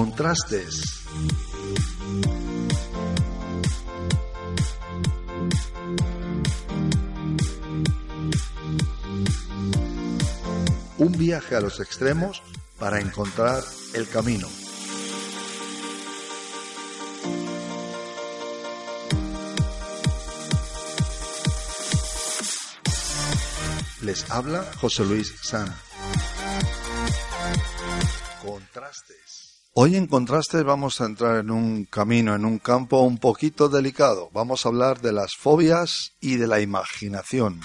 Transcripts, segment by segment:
Contrastes. Un viaje a los extremos para encontrar el camino. Les habla José Luis San. Hoy en Contrastes vamos a entrar en un camino, en un campo un poquito delicado. Vamos a hablar de las fobias y de la imaginación.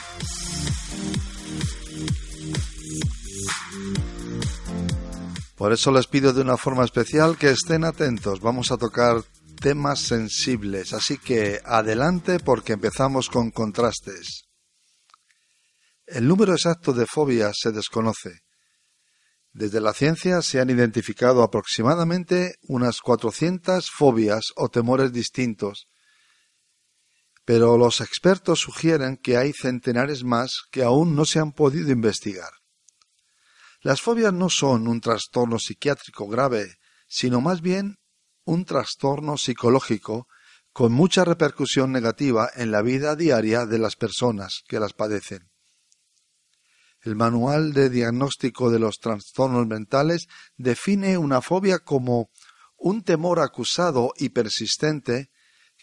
Por eso les pido de una forma especial que estén atentos. Vamos a tocar temas sensibles, así que adelante porque empezamos con contrastes. El número exacto de fobias se desconoce. Desde la ciencia se han identificado aproximadamente unas 400 fobias o temores distintos, pero los expertos sugieren que hay centenares más que aún no se han podido investigar. Las fobias no son un trastorno psiquiátrico grave, sino más bien un trastorno psicológico con mucha repercusión negativa en la vida diaria de las personas que las padecen. El Manual de Diagnóstico de los Trastornos Mentales define una fobia como un temor acusado y persistente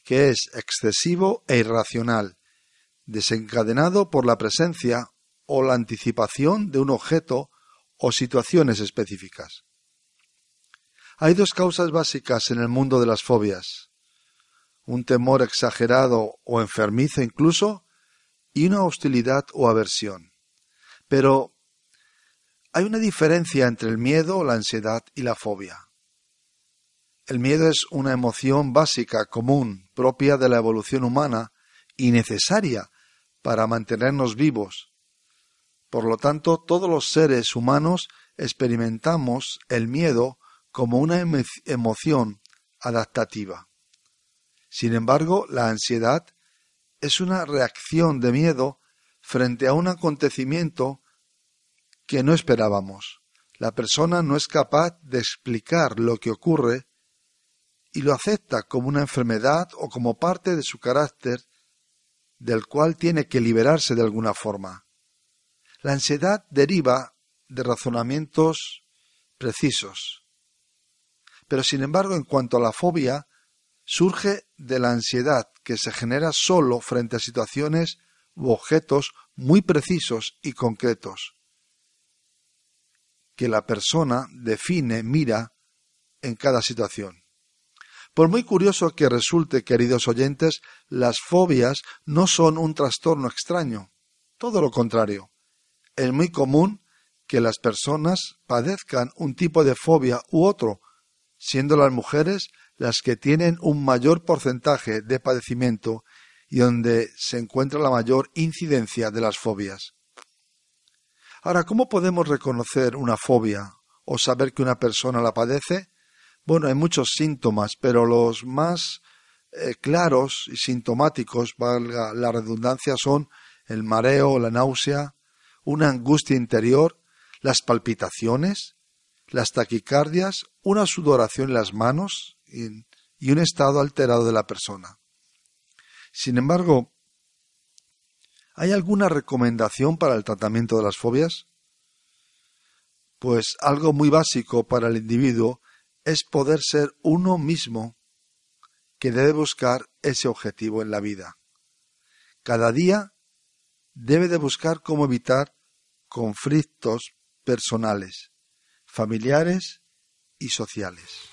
que es excesivo e irracional, desencadenado por la presencia o la anticipación de un objeto o situaciones específicas. Hay dos causas básicas en el mundo de las fobias. Un temor exagerado o enfermizo incluso y una hostilidad o aversión. Pero hay una diferencia entre el miedo, la ansiedad y la fobia. El miedo es una emoción básica, común, propia de la evolución humana y necesaria para mantenernos vivos. Por lo tanto, todos los seres humanos experimentamos el miedo como una emoción adaptativa. Sin embargo, la ansiedad es una reacción de miedo frente a un acontecimiento que no esperábamos. La persona no es capaz de explicar lo que ocurre y lo acepta como una enfermedad o como parte de su carácter del cual tiene que liberarse de alguna forma. La ansiedad deriva de razonamientos precisos. Pero sin embargo, en cuanto a la fobia, surge de la ansiedad que se genera solo frente a situaciones u objetos muy precisos y concretos que la persona define, mira en cada situación. Por muy curioso que resulte, queridos oyentes, las fobias no son un trastorno extraño, todo lo contrario. Es muy común que las personas padezcan un tipo de fobia u otro, siendo las mujeres las que tienen un mayor porcentaje de padecimiento y donde se encuentra la mayor incidencia de las fobias. Ahora, ¿cómo podemos reconocer una fobia o saber que una persona la padece? Bueno, hay muchos síntomas, pero los más eh, claros y sintomáticos, valga la redundancia, son el mareo, la náusea, una angustia interior, las palpitaciones, las taquicardias, una sudoración en las manos y, y un estado alterado de la persona. Sin embargo, ¿Hay alguna recomendación para el tratamiento de las fobias? Pues algo muy básico para el individuo es poder ser uno mismo que debe buscar ese objetivo en la vida. Cada día debe de buscar cómo evitar conflictos personales, familiares y sociales.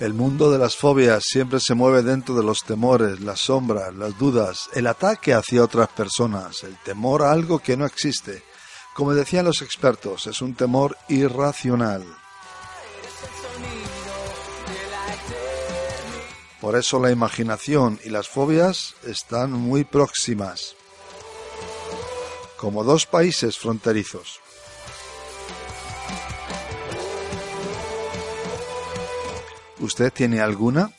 El mundo de las fobias siempre se mueve dentro de los temores, las sombras, las dudas, el ataque hacia otras personas, el temor a algo que no existe. Como decían los expertos, es un temor irracional. Por eso la imaginación y las fobias están muy próximas, como dos países fronterizos. ¿Usted tiene alguna?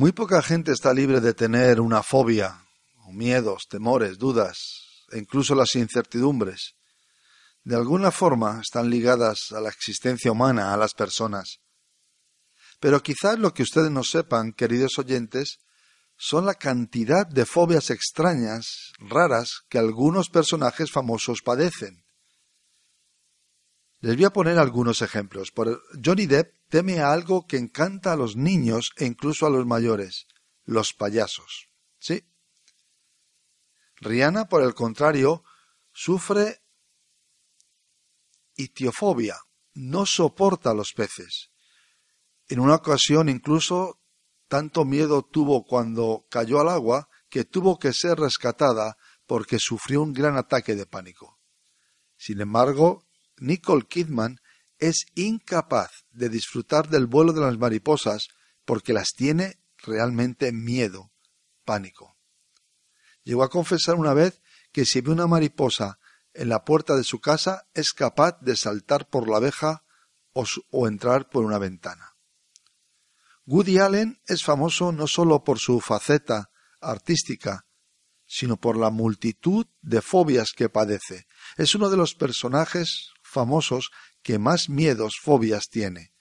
Muy poca gente está libre de tener una fobia, o miedos, temores, dudas, e incluso las incertidumbres. De alguna forma están ligadas a la existencia humana, a las personas. Pero quizás lo que ustedes no sepan, queridos oyentes, son la cantidad de fobias extrañas, raras, que algunos personajes famosos padecen. Les voy a poner algunos ejemplos. Por Johnny Depp teme a algo que encanta a los niños e incluso a los mayores, los payasos. ¿Sí? Rihanna, por el contrario, sufre itiofobia, no soporta a los peces. En una ocasión incluso tanto miedo tuvo cuando cayó al agua que tuvo que ser rescatada porque sufrió un gran ataque de pánico. Sin embargo, Nicole Kidman es incapaz de disfrutar del vuelo de las mariposas porque las tiene realmente miedo, pánico. Llegó a confesar una vez que si ve una mariposa en la puerta de su casa es capaz de saltar por la abeja o, entrar por una ventana. Woody Allen es famoso no solo por su faceta artística, sino por la multitud de fobias que padece. Es uno de los personajes famosos que más miedos, fobias tiene.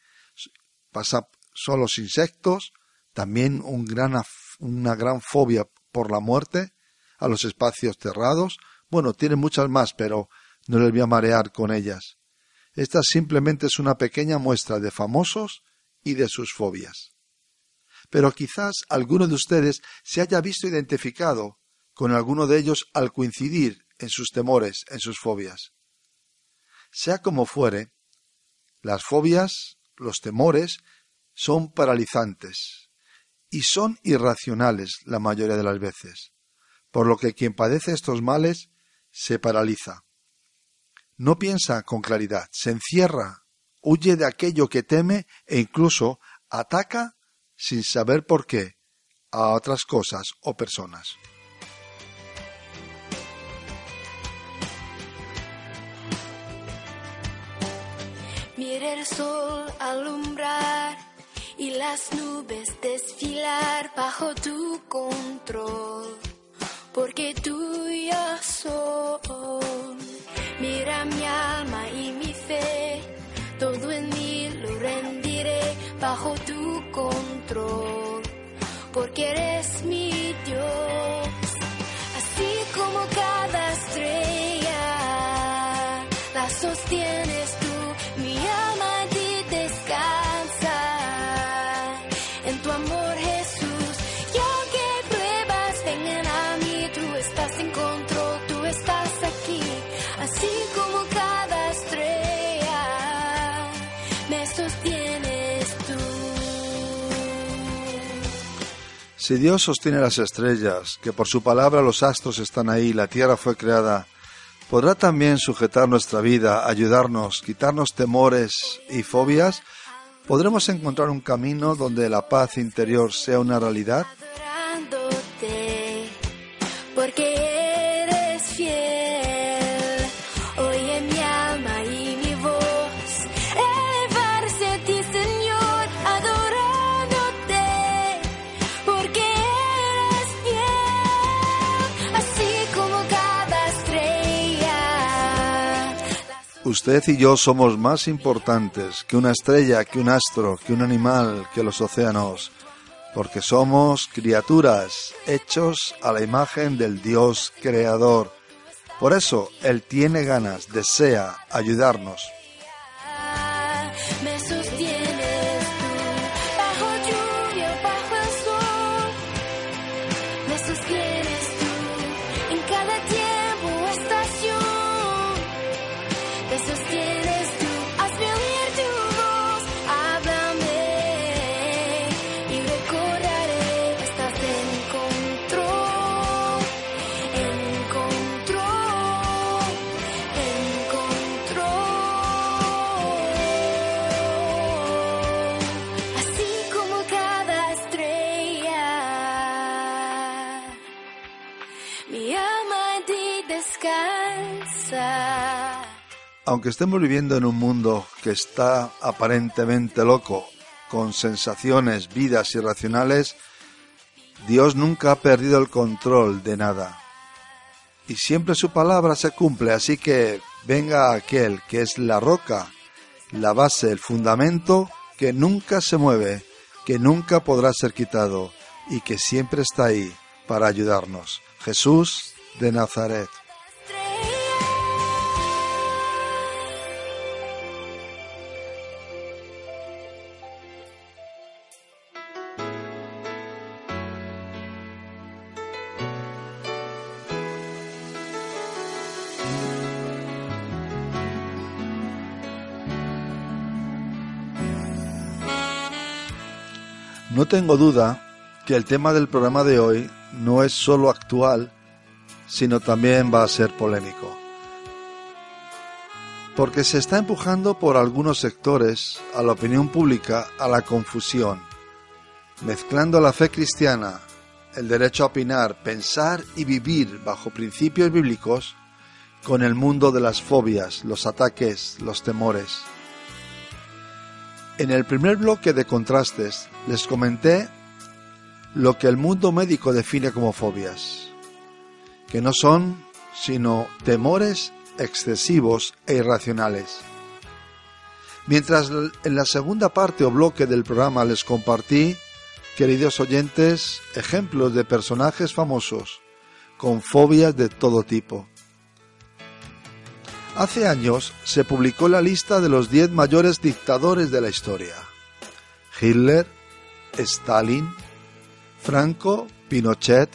Pasa, son los insectos, también un gran, una gran fobia por la muerte, a los espacios cerrados. Bueno, tiene muchas más, pero no les voy a marear con ellas. Esta simplemente es una pequeña muestra de famosos y de sus fobias. Pero quizás alguno de ustedes se haya visto identificado con alguno de ellos al coincidir en sus temores, en sus fobias. Sea como fuere, las fobias, los temores, son paralizantes y son irracionales la mayoría de las veces, por lo que quien padece estos males se paraliza. No piensa con claridad, se encierra, huye de aquello que teme e incluso ataca sin saber por qué a otras cosas o personas. El sol alumbrar y las nubes desfilar bajo tu control porque tuya soy. Mira mi alma y mi fe, todo en mí lo rendiré bajo tu control, porque eres mi Dios. Así como cada estrella Si Dios sostiene las estrellas, que por su palabra los astros están ahí, la tierra fue creada, ¿podrá también sujetar nuestra vida, ayudarnos, quitarnos temores y fobias? ¿Podremos encontrar un camino donde la paz interior sea una realidad? Usted y yo somos más importantes que una estrella, que un astro, que un animal, que los océanos, porque somos criaturas hechos a la imagen del Dios creador. Por eso Él tiene ganas, desea ayudarnos. Aunque estemos viviendo en un mundo que está aparentemente loco, con sensaciones, vidas irracionales, Dios nunca ha perdido el control de nada. Y siempre su palabra se cumple, así que venga aquel que es la roca, la base, el fundamento, que nunca se mueve, que nunca podrá ser quitado y que siempre está ahí para ayudarnos. Jesús de Nazaret. Tengo duda que el tema del programa de hoy no es solo actual, sino también va a ser polémico. Porque se está empujando por algunos sectores a la opinión pública a la confusión, mezclando la fe cristiana, el derecho a opinar, pensar y vivir bajo principios bíblicos con el mundo de las fobias, los ataques, los temores. En el primer bloque de contrastes les comenté lo que el mundo médico define como fobias, que no son sino temores excesivos e irracionales. Mientras en la segunda parte o bloque del programa les compartí, queridos oyentes, ejemplos de personajes famosos con fobias de todo tipo. Hace años se publicó la lista de los 10 mayores dictadores de la historia. Hitler, Stalin, Franco, Pinochet,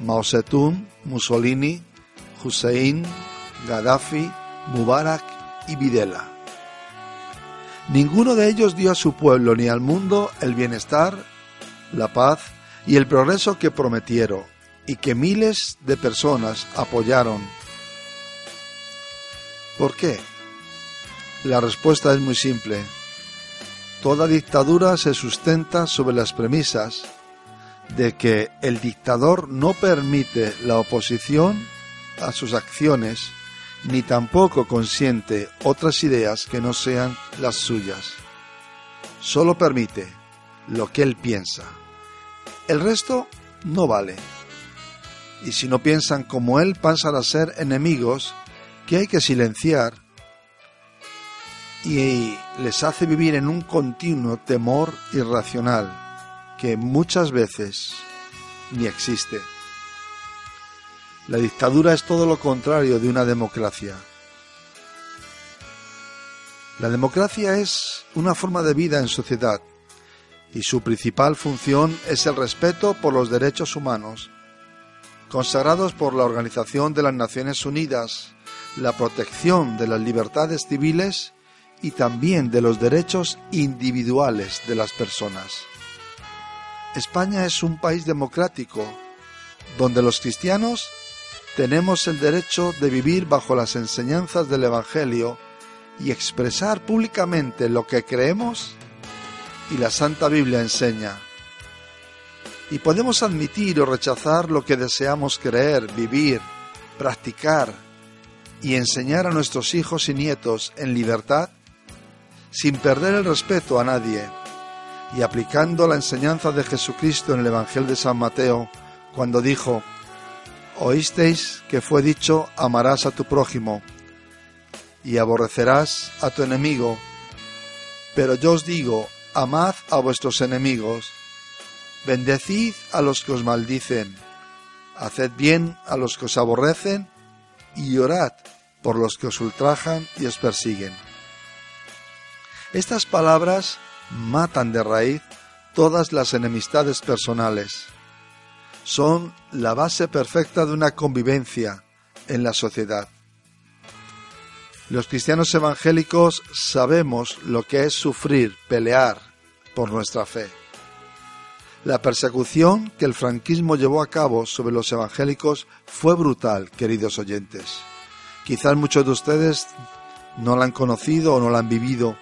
Mao Zedong, Mussolini, Hussein, Gaddafi, Mubarak y Videla. Ninguno de ellos dio a su pueblo ni al mundo el bienestar, la paz y el progreso que prometieron y que miles de personas apoyaron ¿Por qué? La respuesta es muy simple. Toda dictadura se sustenta sobre las premisas de que el dictador no permite la oposición a sus acciones ni tampoco consiente otras ideas que no sean las suyas. Solo permite lo que él piensa. El resto no vale. y si no piensan como Él pasan a ser enemigos que hay que silenciar y les hace vivir en un continuo temor irracional que muchas veces ni existe. La dictadura es todo lo contrario de una democracia. La democracia es una forma de vida en sociedad y su principal función es el respeto por los derechos humanos, consagrados por la Organización de las Naciones Unidas, la protección de las libertades civiles y también de los derechos individuales de las personas. España es un país democrático, donde los cristianos tenemos el derecho de vivir bajo las enseñanzas del Evangelio y expresar públicamente lo que creemos y la Santa Biblia enseña. Y podemos admitir o rechazar lo que deseamos creer, vivir, practicar y enseñar a nuestros hijos y nietos en libertad, sin perder el respeto a nadie y aplicando la enseñanza de Jesucristo en el Evangelio de San Mateo, cuando dijo, Oísteis que fue dicho, amarás a tu prójimo y aborrecerás a tu enemigo, pero yo os digo, amad a vuestros enemigos, bendecid a los que os maldicen, haced bien a los que os aborrecen y orad por los que os ultrajan y os persiguen. Estas palabras matan de raíz todas las enemistades personales. Son la base perfecta de una convivencia en la sociedad. Los cristianos evangélicos sabemos lo que es sufrir, pelear por nuestra fe. La persecución que el franquismo llevó a cabo sobre los evangélicos fue brutal, queridos oyentes. Quizás muchos de ustedes no la han conocido o no la han vivido,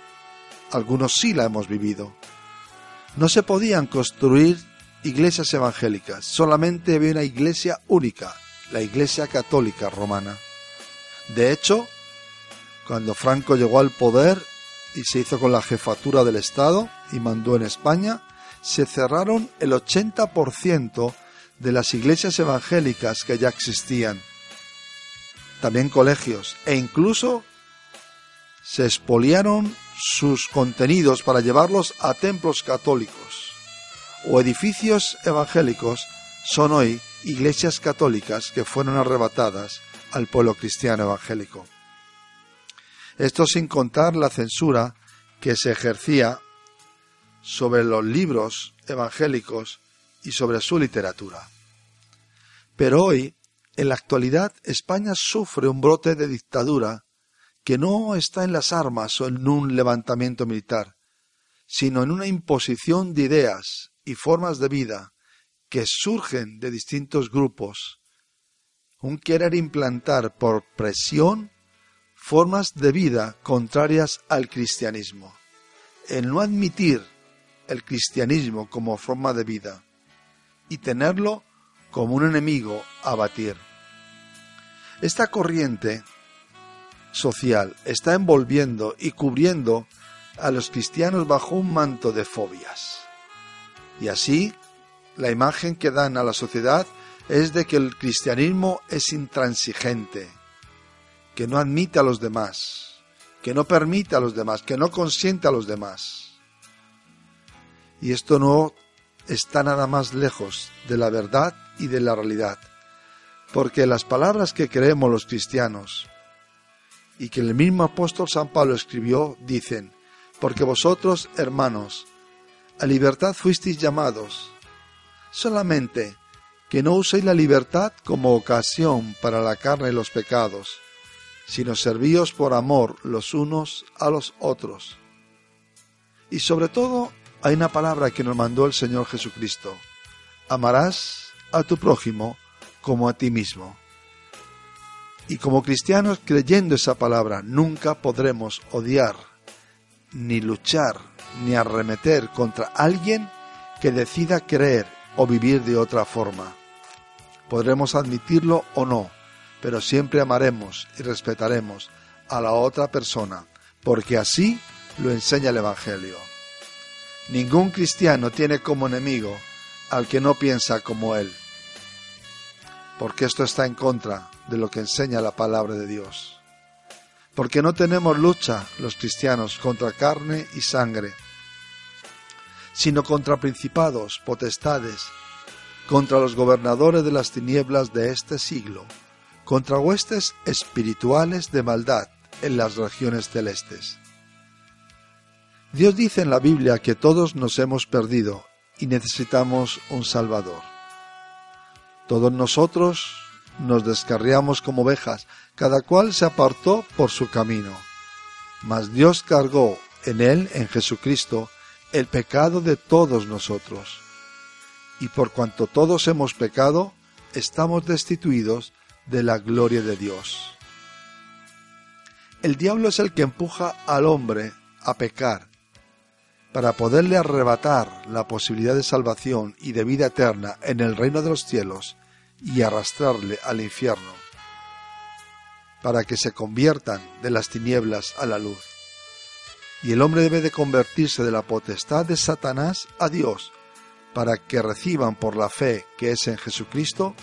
algunos sí la hemos vivido. No se podían construir iglesias evangélicas, solamente había una iglesia única, la Iglesia Católica Romana. De hecho, cuando Franco llegó al poder y se hizo con la jefatura del Estado y mandó en España, se cerraron el 80% de las iglesias evangélicas que ya existían. También colegios e incluso se expoliaron sus contenidos para llevarlos a templos católicos o edificios evangélicos son hoy iglesias católicas que fueron arrebatadas al pueblo cristiano evangélico. Esto sin contar la censura que se ejercía sobre los libros evangélicos y sobre su literatura. Pero hoy, en la actualidad, España sufre un brote de dictadura que no está en las armas o en un levantamiento militar, sino en una imposición de ideas y formas de vida que surgen de distintos grupos, un querer implantar por presión formas de vida contrarias al cristianismo, el no admitir el cristianismo como forma de vida y tenerlo como un enemigo a batir. Esta corriente social está envolviendo y cubriendo a los cristianos bajo un manto de fobias. Y así, la imagen que dan a la sociedad es de que el cristianismo es intransigente, que no admite a los demás, que no permite a los demás, que no consiente a los demás. Y esto no está nada más lejos de la verdad y de la realidad, porque las palabras que creemos los cristianos, y que el mismo apóstol San Pablo escribió, dicen, porque vosotros, hermanos, a libertad fuisteis llamados, solamente que no uséis la libertad como ocasión para la carne y los pecados, sino servíos por amor los unos a los otros. Y sobre todo hay una palabra que nos mandó el Señor Jesucristo, amarás a tu prójimo como a ti mismo. Y como cristianos, creyendo esa palabra, nunca podremos odiar, ni luchar, ni arremeter contra alguien que decida creer o vivir de otra forma. Podremos admitirlo o no, pero siempre amaremos y respetaremos a la otra persona, porque así lo enseña el Evangelio. Ningún cristiano tiene como enemigo al que no piensa como él. porque esto está en contra de lo que enseña la palabra de Dios. Porque no tenemos lucha los cristianos contra carne y sangre, sino contra principados, potestades, contra los gobernadores de las tinieblas de este siglo, contra huestes espirituales de maldad en las regiones celestes. Dios dice en la Biblia que todos nos hemos perdido y necesitamos un Salvador. Todos nosotros nos descarriamos como ovejas, cada cual se apartó por su camino. Mas Dios cargó en él, en Jesucristo, el pecado de todos nosotros. Y por cuanto todos hemos pecado, estamos destituidos de la gloria de Dios. El diablo es el que empuja al hombre a pecar, para poderle arrebatar la posibilidad de salvación y de vida eterna en el reino de los cielos y arrastrarle al infierno, para que se conviertan de las tinieblas a la luz. Y el hombre debe de convertirse de la potestad de Satanás a Dios, para que reciban por la fe que es en Jesucristo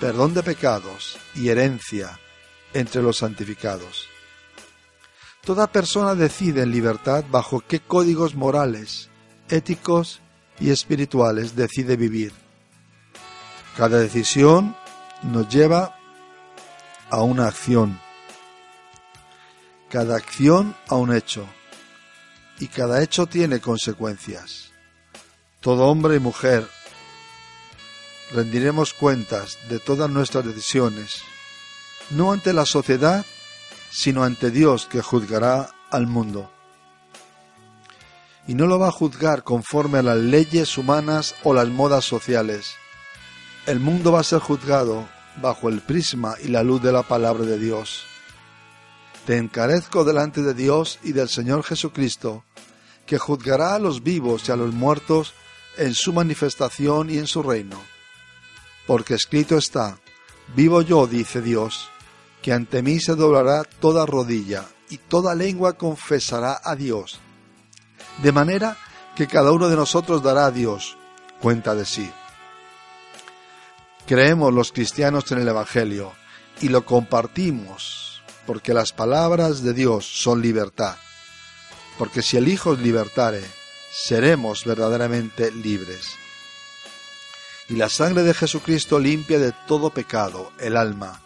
perdón de pecados y herencia entre los santificados. Toda persona decide en libertad bajo qué códigos morales, éticos y espirituales decide vivir. Cada decisión nos lleva a una acción, cada acción a un hecho, y cada hecho tiene consecuencias. Todo hombre y mujer rendiremos cuentas de todas nuestras decisiones, no ante la sociedad, sino ante Dios que juzgará al mundo. Y no lo va a juzgar conforme a las leyes humanas o las modas sociales. El mundo va a ser juzgado bajo el prisma y la luz de la palabra de Dios. Te encarezco delante de Dios y del Señor Jesucristo, que juzgará a los vivos y a los muertos en su manifestación y en su reino porque escrito está, vivo yo, dice Dios, que ante mí se doblará toda rodilla y toda lengua confesará a Dios, de manera que cada uno de nosotros dará a Dios cuenta de sí. Creemos los cristianos en el Evangelio y lo compartimos porque las palabras de Dios son libertad, porque si el Hijo os libertare, seremos verdaderamente libres. Y la sangre de Jesucristo limpia de todo pecado el alma,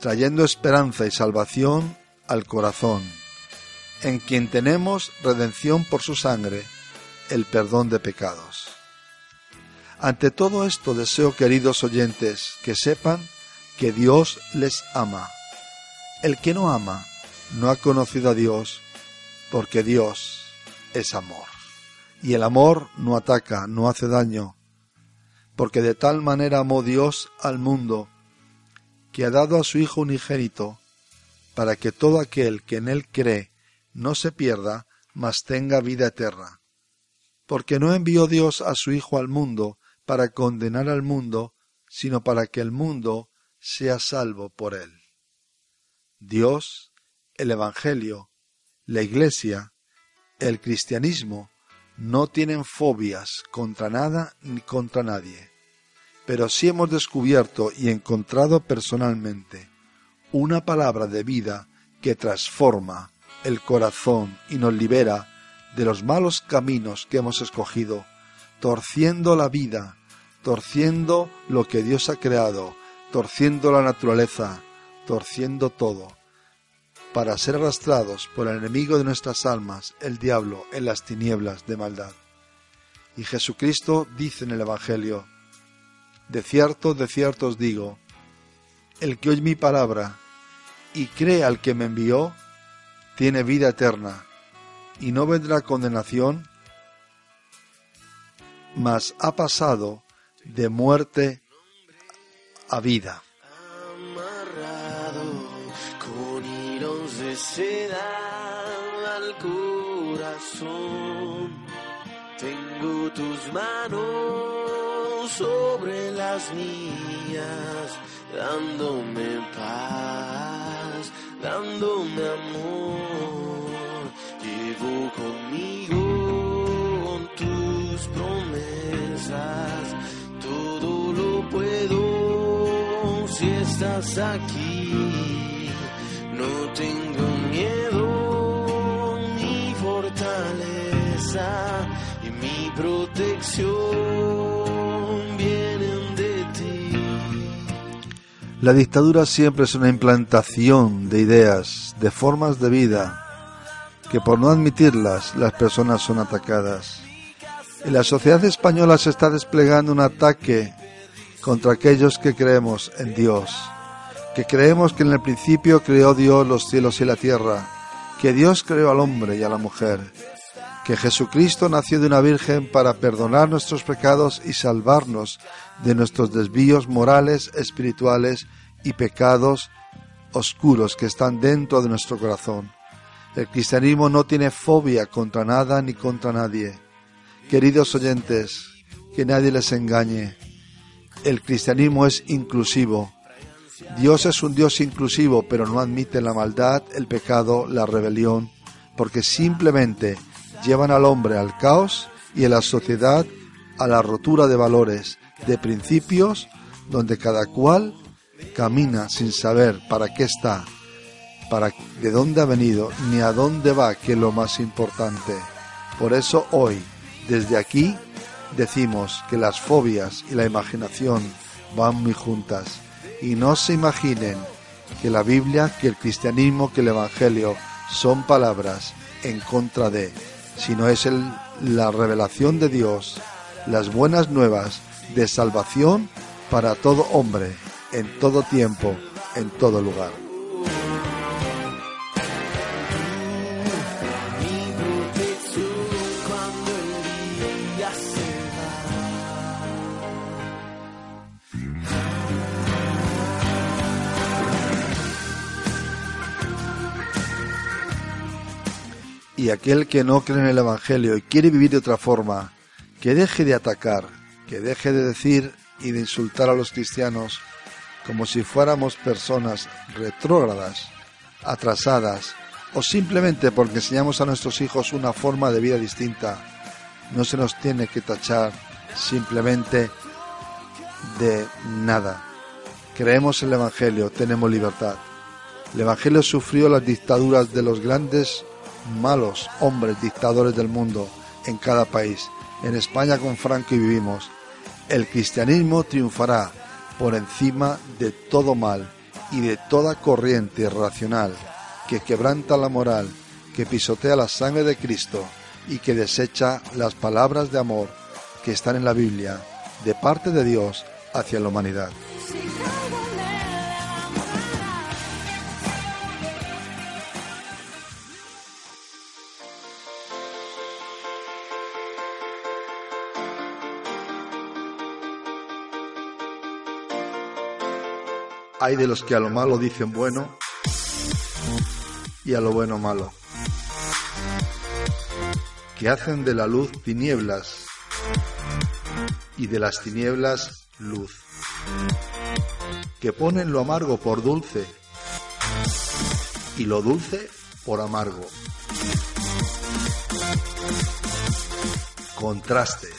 trayendo esperanza y salvación al corazón, en quien tenemos redención por su sangre, el perdón de pecados. Ante todo esto deseo, queridos oyentes, que sepan que Dios les ama. El que no ama no ha conocido a Dios, porque Dios es amor. Y el amor no ataca, no hace daño, porque de tal manera amó Dios al mundo, que ha dado a su Hijo unigénito, para que todo aquel que en él cree no se pierda, mas tenga vida eterna. Porque no envió Dios a su Hijo al mundo para condenar al mundo, sino para que el mundo sea salvo por él. Dios, el Evangelio, la Iglesia, el cristianismo, no tienen fobias contra nada ni contra nadie, pero sí hemos descubierto y encontrado personalmente una palabra de vida que transforma el corazón y nos libera de los malos caminos que hemos escogido, torciendo la vida, torciendo lo que Dios ha creado, torciendo la naturaleza, torciendo todo para ser arrastrados por el enemigo de nuestras almas, el diablo, en las tinieblas de maldad. Y Jesucristo dice en el Evangelio, De cierto, de cierto os digo, el que oye mi palabra y cree al que me envió, tiene vida eterna, y no vendrá condenación, mas ha pasado de muerte a vida. se da al corazón. Tengo tus manos sobre las mías, dándome paz, dándome amor. Llevo conmigo tus promesas, todo lo puedo si estás aquí. No tengo miedo, mi fortaleza y mi protección La dictadura siempre es una implantación de ideas, de formas de vida, que por no admitirlas las personas son atacadas. En la sociedad española se está desplegando un ataque contra aquellos que creemos en Dios, que creemos que en el principio creó Dios los cielos y la tierra, que Dios creó al hombre y a la mujer, que Jesucristo nació de una virgen para perdonar nuestros pecados y salvarnos de nuestros desvíos morales, espirituales y pecados oscuros que están dentro de nuestro corazón. El cristianismo no tiene fobia contra nada ni contra nadie. Queridos oyentes, que nadie les engañe. El cristianismo es inclusivo. Dios es un Dios inclusivo, pero no admite la maldad, el pecado, la rebelión, porque simplemente llevan al hombre al caos y en la sociedad a la rotura de valores, de principios, donde cada cual camina sin saber para qué está, para de dónde ha venido, ni a dónde va, que es lo más importante. Por eso hoy, desde aquí, decimos que las fobias y la imaginación van muy juntas. Y no se imaginen que la Biblia, que el cristianismo, que el Evangelio son palabras en contra de, sino es el- la revelación de Dios, las buenas nuevas de salvación para todo hombre, en todo tiempo, en todo lugar. Y aquel que no cree en el Evangelio y quiere vivir de otra forma, que deje de atacar, que deje de decir y de insultar a los cristianos como si fuéramos personas retrógradas, atrasadas, o simplemente porque enseñamos a nuestros hijos una forma de vida distinta. No se nos tiene que tachar simplemente de nada. Creemos en el Evangelio, tenemos libertad. El Evangelio sufrió las dictaduras de los grandes malos hombres dictadores del mundo en cada país. En España con Franco y vivimos. El cristianismo triunfará por encima de todo mal y de toda corriente racional que quebranta la moral, que pisotea la sangre de Cristo y que desecha las palabras de amor que están en la Biblia de parte de Dios hacia la humanidad. Hay de los que a lo malo dicen bueno y a lo bueno malo, que hacen de la luz tinieblas y de las tinieblas luz, que ponen lo amargo por dulce y lo dulce por amargo. Contrastes.